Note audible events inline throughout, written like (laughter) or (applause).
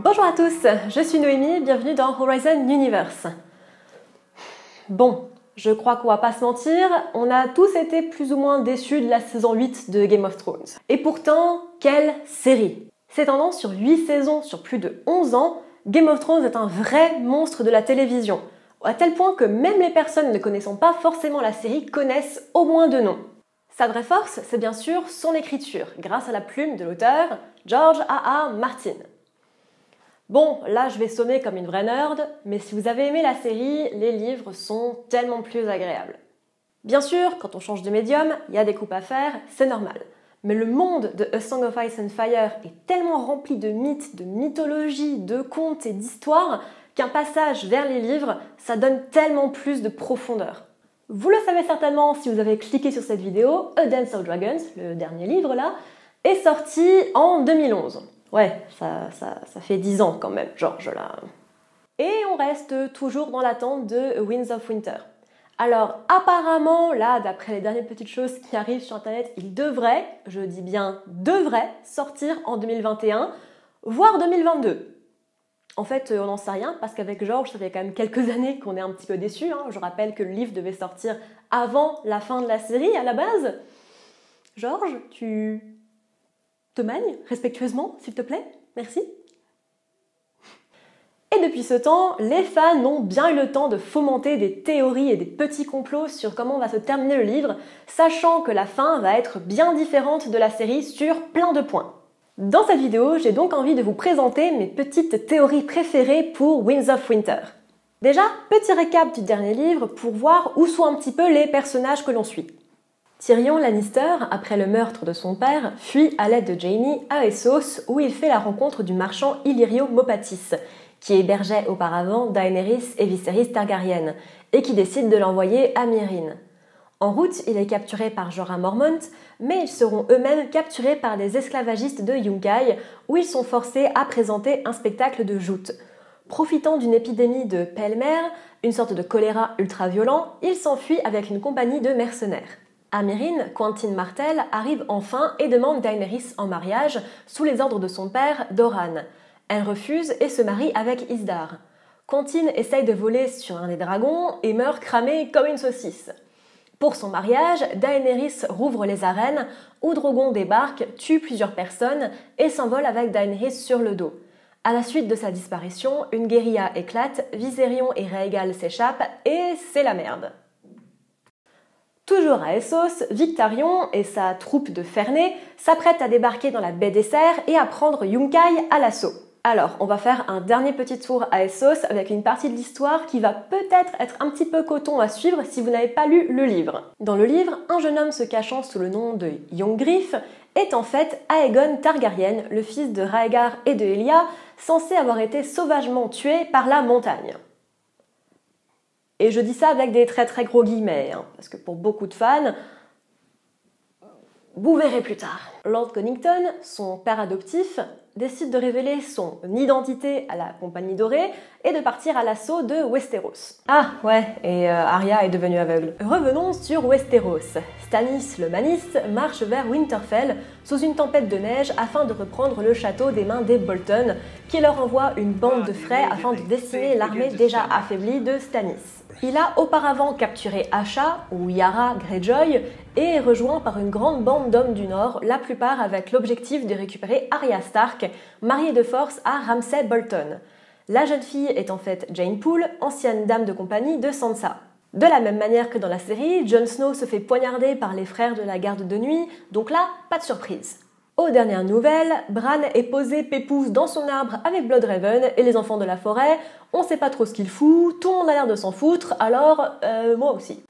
Bonjour à tous, je suis Noémie, bienvenue dans Horizon Universe. Bon, je crois qu'on va pas se mentir, on a tous été plus ou moins déçus de la saison 8 de Game of Thrones. Et pourtant, quelle série S'étendant sur 8 saisons sur plus de 11 ans, Game of Thrones est un vrai monstre de la télévision, à tel point que même les personnes ne connaissant pas forcément la série connaissent au moins deux noms. Sa vraie force, c'est bien sûr son écriture, grâce à la plume de l'auteur George A. A. Martin. Bon, là je vais sonner comme une vraie nerd, mais si vous avez aimé la série, les livres sont tellement plus agréables. Bien sûr, quand on change de médium, il y a des coupes à faire, c'est normal. Mais le monde de A Song of Ice and Fire est tellement rempli de mythes, de mythologies, de contes et d'histoires qu'un passage vers les livres, ça donne tellement plus de profondeur. Vous le savez certainement si vous avez cliqué sur cette vidéo, A Dance of Dragons, le dernier livre là, est sorti en 2011. Ouais, ça, fait 10 ans quand même, George là. Et on reste toujours dans l'attente de Winds of Winter. Alors apparemment, là, d'après les dernières petites choses qui arrivent sur Internet, il devrait, je dis bien devrait, sortir en 2021, voire 2022. En fait, on n'en sait rien parce qu'avec George, ça fait quand même quelques (laughs) années qu'on est un petit peu déçus. Hein. Je rappelle que le livre devait sortir avant la fin de la série à la base. George, tu te respectueusement, s'il te plaît Merci. Et depuis ce temps, les fans ont bien eu le temps de fomenter des théories et des petits complots sur comment va se terminer le livre, sachant que la fin va être bien différente de la série sur plein de points. Dans cette vidéo, j'ai donc envie de vous présenter mes petites théories préférées pour Winds of Winter. Déjà, petit récap du dernier livre pour voir où sont un petit peu les personnages que l'on suit. Tyrion Lannister, après le meurtre de son père, fuit à l'aide de Jaime à Essos où il fait la rencontre du marchand Illyrio Mopatis, qui hébergeait auparavant Daenerys et Viserys Targaryen, et qui décide de l'envoyer à Myrine. En route, il est capturé par Jorah Mormont, mais ils seront eux-mêmes capturés par des esclavagistes de Yunkai, où ils sont forcés à présenter un spectacle de joute. Profitant d'une épidémie de pêle-mer, une sorte de choléra ultra-violent, ils s'enfuient avec une compagnie de mercenaires. Amérine, Quentin Martel, arrive enfin et demande Daenerys en mariage sous les ordres de son père, Doran. Elle refuse et se marie avec Isdar. Quentin essaye de voler sur un des dragons et meurt cramé comme une saucisse. Pour son mariage, Daenerys rouvre les arènes où Drogon débarque, tue plusieurs personnes et s'envole avec Daenerys sur le dos. À la suite de sa disparition, une guérilla éclate, Viserion et Rhaegal s'échappent et c'est la merde. Toujours à Essos, Victarion et sa troupe de Ferney s'apprêtent à débarquer dans la baie des Serres et à prendre Yunkai à l'assaut. Alors, on va faire un dernier petit tour à Essos avec une partie de l'histoire qui va peut-être être un petit peu coton à suivre si vous n'avez pas lu le livre. Dans le livre, un jeune homme se cachant sous le nom de Yongriff est en fait Aegon Targaryen, le fils de Rhaegar et de Elia, censé avoir été sauvagement tué par la montagne. Et je dis ça avec des très très gros guillemets, hein, parce que pour beaucoup de fans, vous verrez plus tard. Lord Connington, son père adoptif, décide de révéler son identité à la Compagnie Dorée et de partir à l'assaut de Westeros. Ah ouais, et euh, Arya est devenue aveugle. Revenons sur Westeros. Stannis le Manis marche vers Winterfell sous une tempête de neige afin de reprendre le château des mains des Bolton, qui leur envoie une bande de frais afin de décimer l'armée déjà affaiblie de Stannis. Il a auparavant capturé Asha, ou Yara Greyjoy, et est rejoint par une grande bande d'hommes du Nord, la plupart avec l'objectif de récupérer Arya Stark, mariée de force à Ramsay Bolton. La jeune fille est en fait Jane Poole, ancienne dame de compagnie de Sansa. De la même manière que dans la série, Jon Snow se fait poignarder par les frères de la garde de nuit, donc là, pas de surprise. Aux dernières nouvelles, Bran est posé pépouze dans son arbre avec Bloodraven et les enfants de la forêt. On sait pas trop ce qu'il fout, tout le monde a l'air de s'en foutre, alors euh, moi aussi.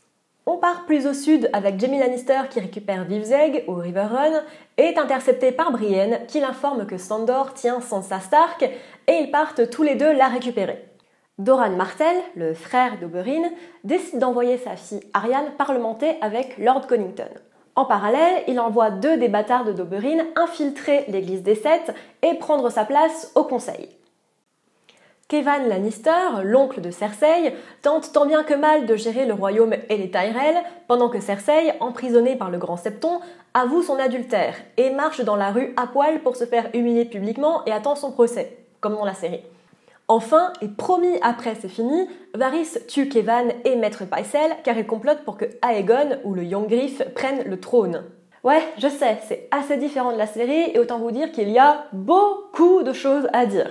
On part plus au sud avec Jamie Lannister qui récupère Vivzeg au River Run et est intercepté par Brienne qui l'informe que Sandor tient Sansa Stark et ils partent tous les deux la récupérer. Doran Martell, le frère d'Oberyn, décide d'envoyer sa fille Ariane parlementer avec Lord Connington. En parallèle, il envoie deux des bâtards de Doberine infiltrer l'église des Sept et prendre sa place au conseil. Kevan Lannister, l'oncle de Cersei, tente tant bien que mal de gérer le royaume et les Tyrell, pendant que Cersei, emprisonnée par le grand septon, avoue son adultère et marche dans la rue à poil pour se faire humilier publiquement et attend son procès. comme dans la série. Enfin, et promis après c'est fini, Varys tue Kevan et Maître Pycelle car ils complotent pour que Aegon ou le Young Griff prennent le trône. Ouais, je sais, c'est assez différent de la série et autant vous dire qu'il y a beaucoup de choses à dire.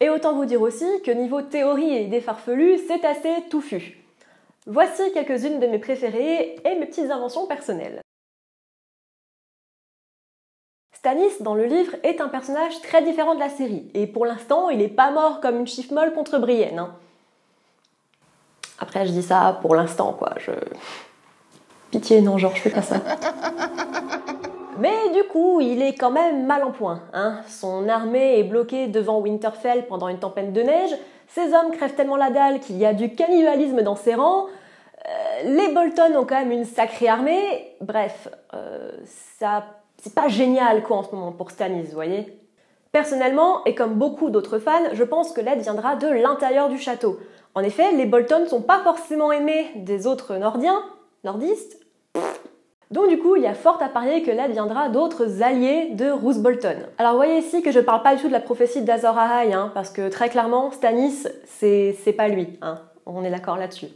Et autant vous dire aussi que niveau théorie et idées farfelues, c'est assez touffu. Voici quelques-unes de mes préférées et mes petites inventions personnelles. Stannis, dans le livre, est un personnage très différent de la série, et pour l'instant, il n'est pas mort comme une chiffre molle contre Brienne. Hein. Après, je dis ça pour l'instant, quoi. Je... Pitié, non, genre, je fais pas ça. (laughs) Mais du coup, il est quand même mal en point. Hein. Son armée est bloquée devant Winterfell pendant une tempête de neige, ses hommes crèvent tellement la dalle qu'il y a du cannibalisme dans ses rangs, euh, les Bolton ont quand même une sacrée armée, bref, euh, ça c'est pas génial quoi en ce moment pour Stannis, vous voyez. Personnellement, et comme beaucoup d'autres fans, je pense que l'aide viendra de l'intérieur du château. En effet, les Bolton ne sont pas forcément aimés des autres Nordiens, nordistes. Donc du coup, il y a fort à parier que l'aide viendra d'autres alliés de Roose Bolton. Alors voyez ici que je parle pas du tout de la prophétie d'Azor Ahai, hein, parce que très clairement, Stannis, c'est pas lui. Hein. On est d'accord là-dessus.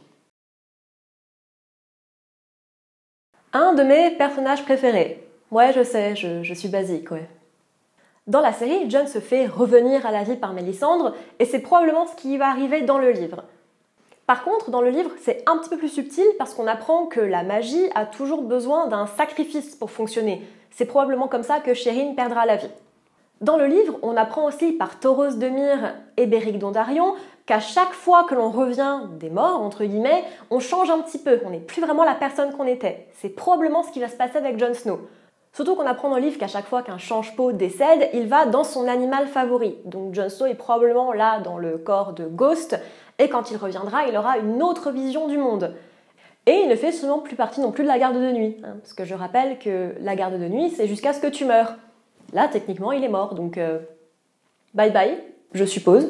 Un de mes personnages préférés, Ouais, je sais, je, suis basique, ouais. Dans la série, John se fait revenir à la vie par Mélissandre, et c'est probablement ce qui va arriver dans le livre. Par contre, dans le livre, c'est un petit peu plus subtil parce qu'on apprend que la magie a toujours besoin d'un sacrifice pour fonctionner. C'est probablement comme ça que Shérine perdra la vie. Dans le livre, on apprend aussi par Tauros de Myre et Béric Dondarion qu'à chaque fois que l'on revient des morts, entre guillemets, on change un petit peu, on n'est plus vraiment la personne qu'on était. C'est probablement ce qui va se passer avec Jon Snow. Surtout qu'on apprend dans le livre qu'à chaque fois qu'un change-peau décède, il va dans son animal favori. Donc Jon Snow est probablement là dans le corps de Ghost, et quand il reviendra, il aura une autre vision du monde. Et il ne fait souvent plus partie non plus de la garde de nuit, hein, parce que je rappelle que la garde de nuit, c'est jusqu'à ce que tu meurs. Là, techniquement, il est mort, donc euh, bye bye, je suppose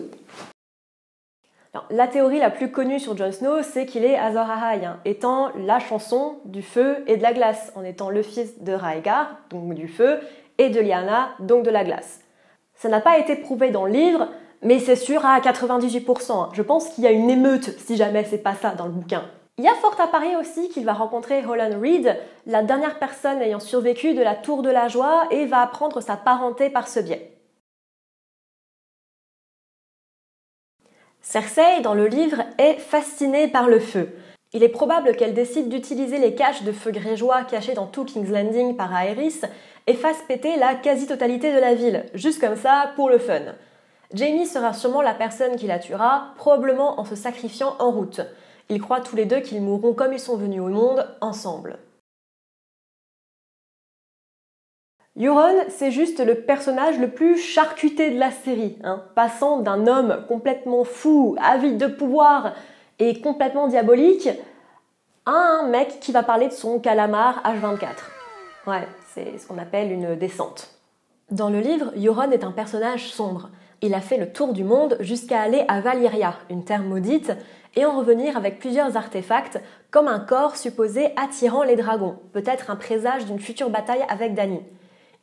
la théorie la plus connue sur Jon Snow, c'est qu'il est Azor Ahai, hein, étant la chanson du feu et de la glace, en étant le fils de Raegar, donc du feu, et de Lyanna, donc de la glace. Ça n'a pas été prouvé dans le livre, mais c'est sûr à 98%. Hein. Je pense qu'il y a une émeute si jamais c'est pas ça dans le bouquin. Il y a fort à parier aussi qu'il va rencontrer Holland Reed, la dernière personne ayant survécu de la Tour de la Joie, et va apprendre sa parenté par ce biais. Cersei, dans le livre, est fascinée par le feu. Il est probable qu'elle décide d'utiliser les caches de feu grégeois cachés dans tout King's Landing par Aerys et fasse péter la quasi-totalité de la ville, juste comme ça, pour le fun. Jamie sera sûrement la personne qui la tuera, probablement en se sacrifiant en route. Ils croient tous les deux qu'ils mourront comme ils sont venus au monde, ensemble. Euron, c'est juste le personnage le plus charcuté de la série, hein, passant d'un homme complètement fou, avide de pouvoir et complètement diabolique, à un mec qui va parler de son calamar H24. Ouais, c'est ce qu'on appelle une descente. Dans le livre, Euron est un personnage sombre. Il a fait le tour du monde jusqu'à aller à Valyria, une terre maudite, et en revenir avec plusieurs artefacts, comme un corps supposé attirant les dragons, peut-être un présage d'une future bataille avec Dany.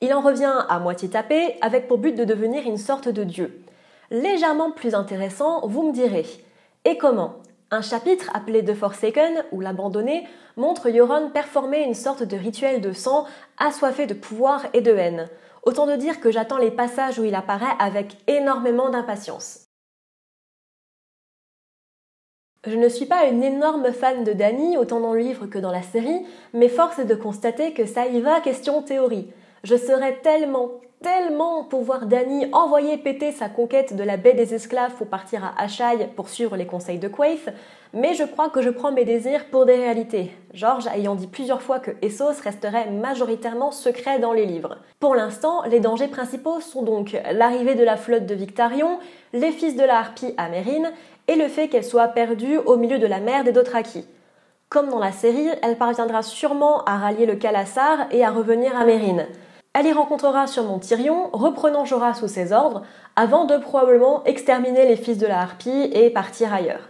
Il en revient à moitié tapé, avec pour but de devenir une sorte de dieu. Légèrement plus intéressant, vous me direz. Et comment? Un chapitre appelé The Forsaken, ou l'abandonné, montre Yoron performer une sorte de rituel de sang, assoiffé de pouvoir et de haine. Autant de dire que j'attends les passages où il apparaît avec énormément d'impatience. Je ne suis pas une énorme fan de Danny, autant dans le livre que dans la série, mais force est de constater que ça y va question théorie. Je serais tellement, tellement pour voir Dany envoyer péter sa conquête de la baie des esclaves pour partir à Ashaï pour suivre les conseils de Quaith, mais je crois que je prends mes désirs pour des réalités. George ayant dit plusieurs fois que Essos resterait majoritairement secret dans les livres. Pour l'instant, les dangers principaux sont donc l'arrivée de la flotte de Victarion, les fils de la harpie à Mérine, et le fait qu'elle soit perdue au milieu de la mer des Dothraki. Comme dans la série, elle parviendra sûrement à rallier le Calassar et à revenir à Mérine. Elle y rencontrera sûrement Tyrion, reprenant Jorah sous ses ordres, avant de probablement exterminer les fils de la harpie et partir ailleurs.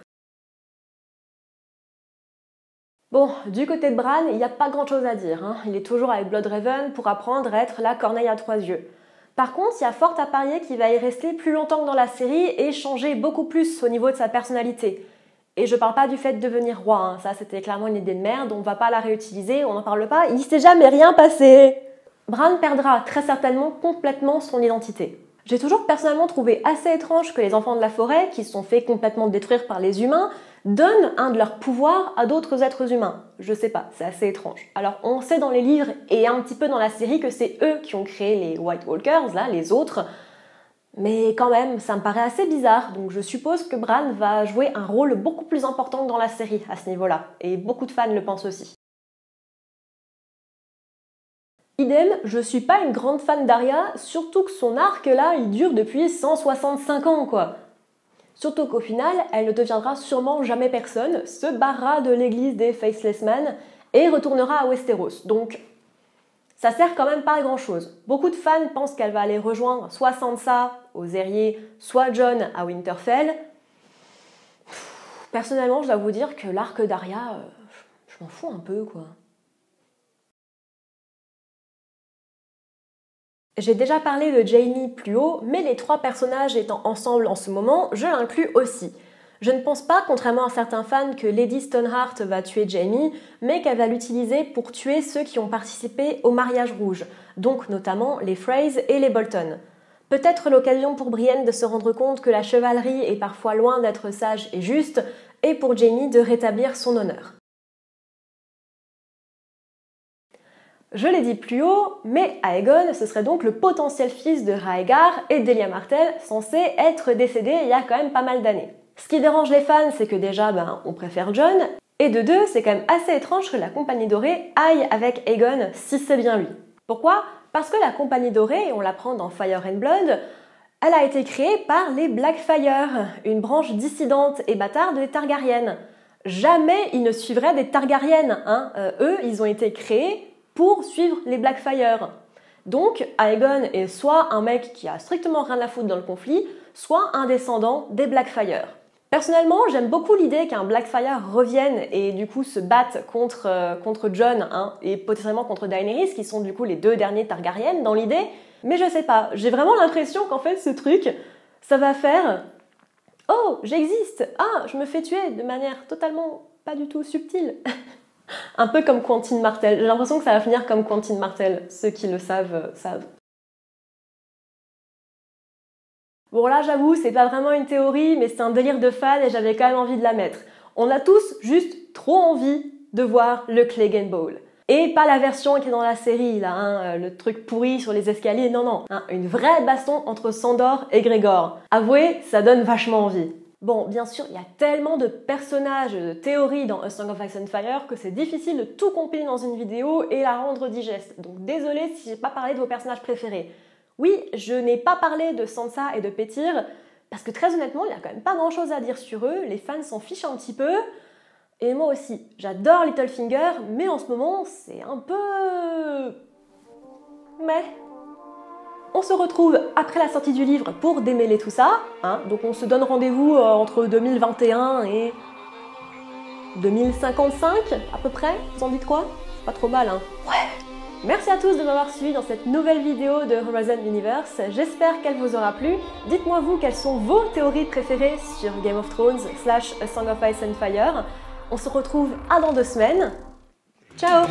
Bon, du côté de Bran, il n'y a pas grand chose à dire. Hein. Il est toujours avec Bloodraven pour apprendre à être la corneille à trois yeux. Par contre, il y a fort à parier qu'il va y rester plus longtemps que dans la série et changer beaucoup plus au niveau de sa personnalité. Et je parle pas du fait de devenir roi, hein. ça c'était clairement une idée de merde, on va pas la réutiliser, on n'en parle pas, il s'est jamais rien passé. Bran perdra très certainement complètement son identité. J'ai toujours personnellement trouvé assez étrange que les enfants de la forêt, qui sont faits complètement détruire par les humains, donnent un de leurs pouvoirs à d'autres êtres humains. Je sais pas, c'est assez étrange. Alors on sait dans les livres et un petit peu dans la série que c'est eux qui ont créé les White Walkers, là, les autres. Mais quand même, ça me paraît assez bizarre, donc je suppose que Bran va jouer un rôle beaucoup plus important dans la série à ce niveau-là, et beaucoup de fans le pensent aussi. Idem, je suis pas une grande fan d'Arya, surtout que son arc là, il dure depuis 165 ans quoi. Surtout qu'au final, elle ne deviendra sûrement jamais personne, se barrera de l'église des Faceless Men et retournera à Westeros. Donc, ça sert quand même pas à grand chose. Beaucoup de fans pensent qu'elle va aller rejoindre soit Sansa aux Aériers, soit John à Winterfell. Personnellement, je dois vous dire que l'arc d'Arya, euh, je m'en fous un peu quoi. J'ai déjà parlé de Jamie plus haut, mais les trois personnages étant ensemble en ce moment, je l'inclus aussi. Je ne pense pas, contrairement à certains fans, que Lady Stoneheart va tuer Jamie, mais qu'elle va l'utiliser pour tuer ceux qui ont participé au mariage rouge, donc notamment les Freys et les Bolton. Peut-être l'occasion pour Brienne de se rendre compte que la chevalerie est parfois loin d'être sage et juste, et pour Jamie de rétablir son honneur. Je l'ai dit plus haut, mais Aegon, ce serait donc le potentiel fils de Raegar et d'Elia Martell, censé être décédé il y a quand même pas mal d'années. Ce qui dérange les fans, c'est que déjà, ben, on préfère John, et de deux, c'est quand même assez étrange que la Compagnie Dorée aille avec Aegon si c'est bien lui. Pourquoi? Parce que la Compagnie Dorée, on l'apprend dans Fire and Blood, elle a été créée par les Blackfire, une branche dissidente et bâtarde des Targaryennes. Jamais ils ne suivraient des Targaryennes, hein. Euh, eux, ils ont été créés pour suivre les Blackfire. Donc, Aegon est soit un mec qui a strictement rien à foutre dans le conflit, soit un descendant des Blackfire. Personnellement, j'aime beaucoup l'idée qu'un Blackfire revienne et du coup se batte contre, euh, Jon hein, et potentiellement contre Daenerys, qui sont du coup les deux derniers Targaryen dans l'idée. Mais je sais pas, j'ai vraiment l'impression qu'en fait ce truc, ça va faire Oh, j'existe Ah, je me fais tuer de manière totalement pas du tout subtile (laughs) (laughs) Un peu comme Quentin Martel. J'ai l'impression que ça va finir comme Quentin Martel. Ceux qui le savent, euh, savent. Bon là j'avoue, c'est pas vraiment une théorie, mais c'est un délire de fan et j'avais quand même envie de la mettre. On a tous juste trop envie de voir le Clegane Bowl. Et pas la version qui est dans la série, là, hein, euh, le truc pourri sur les escaliers, non, non. Hein, une vraie baston entre Sandor et Grégor. Avouez, ça donne vachement envie. Bon, bien sûr, il y a tellement de personnages, de théories dans A Song of Ice and Fire que c'est difficile de tout compiler dans une vidéo et la rendre digeste. Donc désolé si j'ai pas parlé de vos personnages préférés. Oui, je n'ai pas parlé de Sansa et de Petyr parce que très honnêtement, il n'y a quand même pas grand chose à dire sur eux, les fans s'en fichent un petit peu. Et moi aussi, j'adore Littlefinger, mais en ce moment, c'est un peu... Mais on se retrouve après la sortie du livre pour démêler tout ça. Hein. Donc on se donne rendez-vous euh, entre 2021 et 2055 à peu près. Vous en dites quoi? Pas trop mal, hein Ouais Merci à tous de m'avoir suivi dans cette nouvelle vidéo de Horizon Universe. J'espère qu'elle vous aura plu. Dites-moi vous quelles sont vos théories préférées sur Game of Thrones slash A Song of Ice and Fire. On se retrouve à dans deux semaines. Ciao